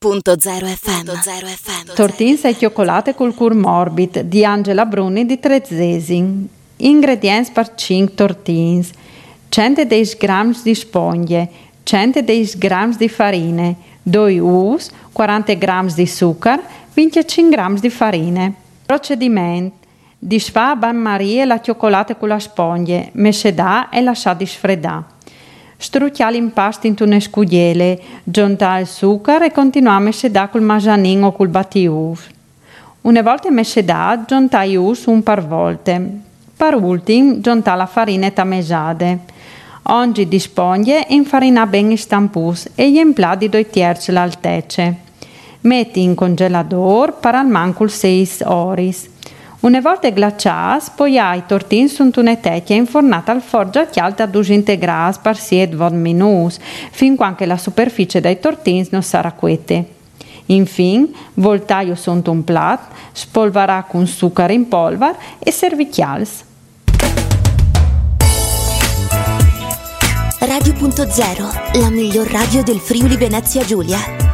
Radio.0 FM. Tortins e cioccolate col cur morbid di Angela Bruni di Trezesi. Ingredienti per 5 tortins. 110 g di spoglie, 110 g di farine, 2 uus, 40 g di zucchero, 25 g di farine. Procedimento. Disfa a bagnomaria la cioccolata con la spoglie, mescedà e lasciare sfreddare. Struccia l'impasto in una scudiele, giunta il zucchero e continua a mescedà col masanin o col battius. Una volta mescedà, giunta us un par volte. Per ultimo, giunta la farina tamesade. Oggi dispone infarina ben i stampus e gli emplati due terzi l'altece. Metti in congelador per almeno 6 ore. Una volta glaciati, poi i tortini sunt una tecchia infornata al forno chialta a 200 gradi per 7 minuti, fin quando la superficie dei tortini non sarà quiete. Infine, voltaio sunt un plat, spolverà con zucchero in polvere e servicchials. Radio.0, la miglior radio del Friuli Venezia Giulia.